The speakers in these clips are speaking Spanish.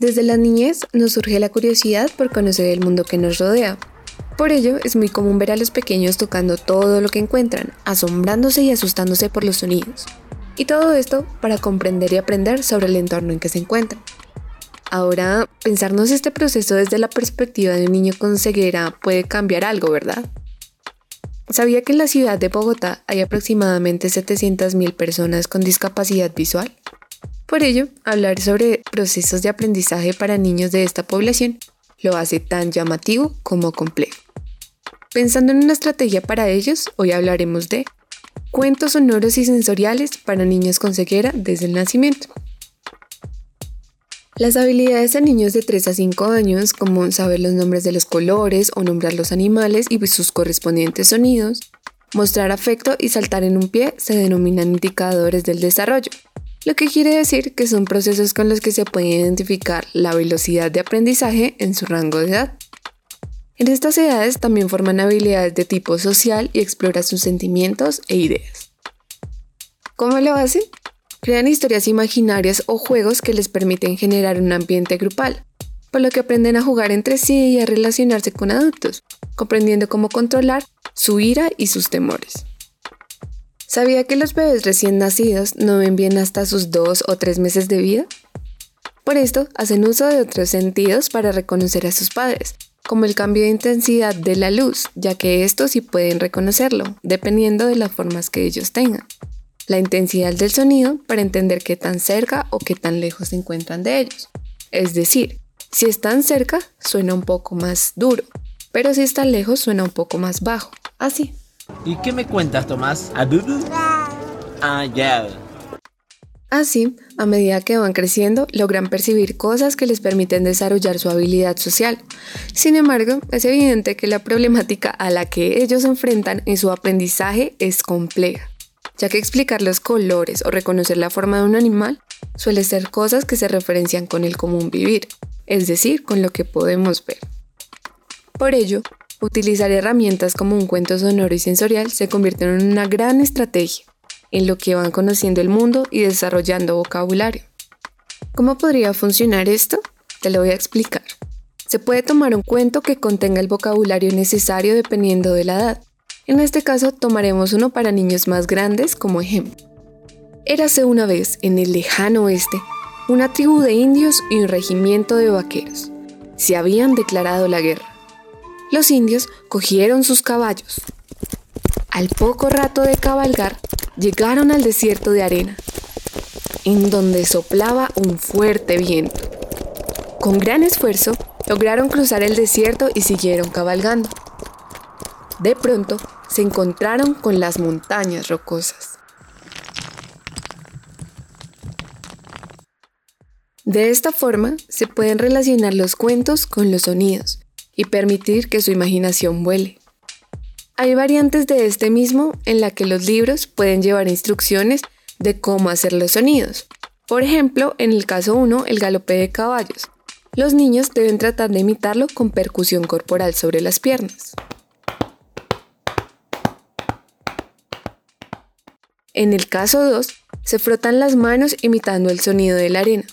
Desde la niñez nos surge la curiosidad por conocer el mundo que nos rodea. Por ello es muy común ver a los pequeños tocando todo lo que encuentran, asombrándose y asustándose por los sonidos. Y todo esto para comprender y aprender sobre el entorno en que se encuentran. Ahora, pensarnos este proceso desde la perspectiva de un niño con ceguera puede cambiar algo, ¿verdad? ¿Sabía que en la ciudad de Bogotá hay aproximadamente 700.000 personas con discapacidad visual? Por ello, hablar sobre procesos de aprendizaje para niños de esta población lo hace tan llamativo como complejo. Pensando en una estrategia para ellos, hoy hablaremos de cuentos sonoros y sensoriales para niños con ceguera desde el nacimiento. Las habilidades de niños de 3 a 5 años, como saber los nombres de los colores o nombrar los animales y sus correspondientes sonidos, mostrar afecto y saltar en un pie, se denominan indicadores del desarrollo, lo que quiere decir que son procesos con los que se puede identificar la velocidad de aprendizaje en su rango de edad. En estas edades también forman habilidades de tipo social y explora sus sentimientos e ideas. ¿Cómo lo hacen? Crean historias imaginarias o juegos que les permiten generar un ambiente grupal, por lo que aprenden a jugar entre sí y a relacionarse con adultos, comprendiendo cómo controlar su ira y sus temores. ¿Sabía que los bebés recién nacidos no ven bien hasta sus dos o tres meses de vida? Por esto, hacen uso de otros sentidos para reconocer a sus padres, como el cambio de intensidad de la luz, ya que estos sí pueden reconocerlo, dependiendo de las formas que ellos tengan la intensidad del sonido para entender qué tan cerca o qué tan lejos se encuentran de ellos. Es decir, si están cerca suena un poco más duro, pero si están lejos suena un poco más bajo, así. ¿Y qué me cuentas, Tomás? Ah, ya. Así, a medida que van creciendo, logran percibir cosas que les permiten desarrollar su habilidad social. Sin embargo, es evidente que la problemática a la que ellos se enfrentan en su aprendizaje es compleja ya que explicar los colores o reconocer la forma de un animal suele ser cosas que se referencian con el común vivir, es decir, con lo que podemos ver. Por ello, utilizar herramientas como un cuento sonoro y sensorial se convierte en una gran estrategia en lo que van conociendo el mundo y desarrollando vocabulario. ¿Cómo podría funcionar esto? Te lo voy a explicar. Se puede tomar un cuento que contenga el vocabulario necesario dependiendo de la edad, en este caso tomaremos uno para niños más grandes como ejemplo. Érase una vez, en el lejano oeste, una tribu de indios y un regimiento de vaqueros. Se habían declarado la guerra. Los indios cogieron sus caballos. Al poco rato de cabalgar, llegaron al desierto de arena, en donde soplaba un fuerte viento. Con gran esfuerzo, lograron cruzar el desierto y siguieron cabalgando. De pronto, se encontraron con las montañas rocosas. De esta forma se pueden relacionar los cuentos con los sonidos y permitir que su imaginación vuele. Hay variantes de este mismo en la que los libros pueden llevar instrucciones de cómo hacer los sonidos. Por ejemplo, en el caso 1, el galope de caballos. Los niños deben tratar de imitarlo con percusión corporal sobre las piernas. En el caso 2, se frotan las manos imitando el sonido de la arena.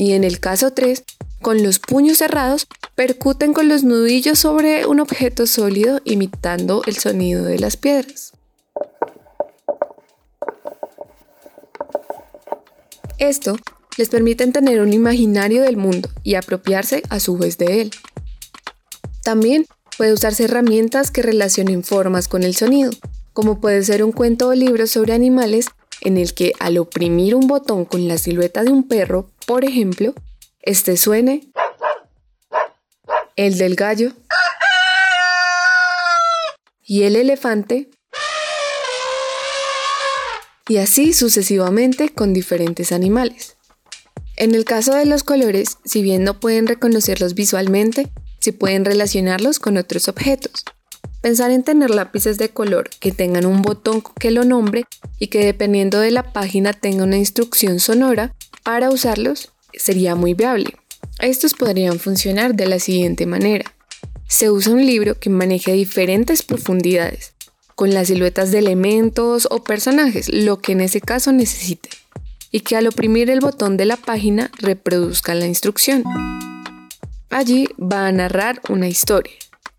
Y en el caso 3, con los puños cerrados, percuten con los nudillos sobre un objeto sólido imitando el sonido de las piedras. Esto les permite tener un imaginario del mundo y apropiarse a su vez de él. También Puede usarse herramientas que relacionen formas con el sonido, como puede ser un cuento o libro sobre animales en el que al oprimir un botón con la silueta de un perro, por ejemplo, este suene el del gallo y el elefante y así sucesivamente con diferentes animales. En el caso de los colores, si bien no pueden reconocerlos visualmente, si pueden relacionarlos con otros objetos. Pensar en tener lápices de color que tengan un botón que lo nombre y que dependiendo de la página tenga una instrucción sonora para usarlos sería muy viable. Estos podrían funcionar de la siguiente manera. Se usa un libro que maneje diferentes profundidades, con las siluetas de elementos o personajes, lo que en ese caso necesite, y que al oprimir el botón de la página reproduzca la instrucción. Allí va a narrar una historia,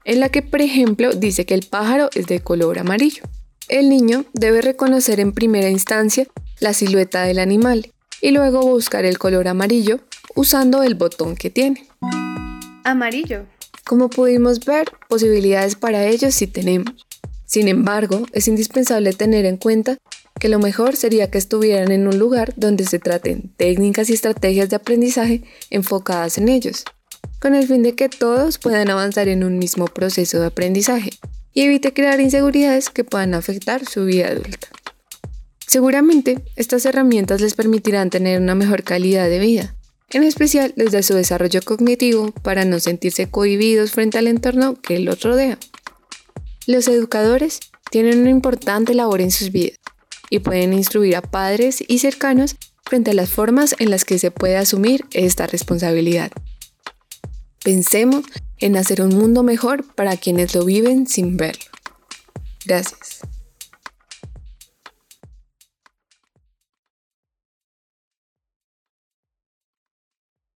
en la que por ejemplo dice que el pájaro es de color amarillo. El niño debe reconocer en primera instancia la silueta del animal y luego buscar el color amarillo usando el botón que tiene. Amarillo. Como pudimos ver, posibilidades para ellos sí tenemos. Sin embargo, es indispensable tener en cuenta que lo mejor sería que estuvieran en un lugar donde se traten técnicas y estrategias de aprendizaje enfocadas en ellos, con el fin de que todos puedan avanzar en un mismo proceso de aprendizaje y evite crear inseguridades que puedan afectar su vida adulta. Seguramente, estas herramientas les permitirán tener una mejor calidad de vida, en especial desde su desarrollo cognitivo para no sentirse cohibidos frente al entorno que los rodea. Los educadores tienen una importante labor en sus vidas y pueden instruir a padres y cercanos frente a las formas en las que se puede asumir esta responsabilidad. Pensemos en hacer un mundo mejor para quienes lo viven sin verlo. Gracias.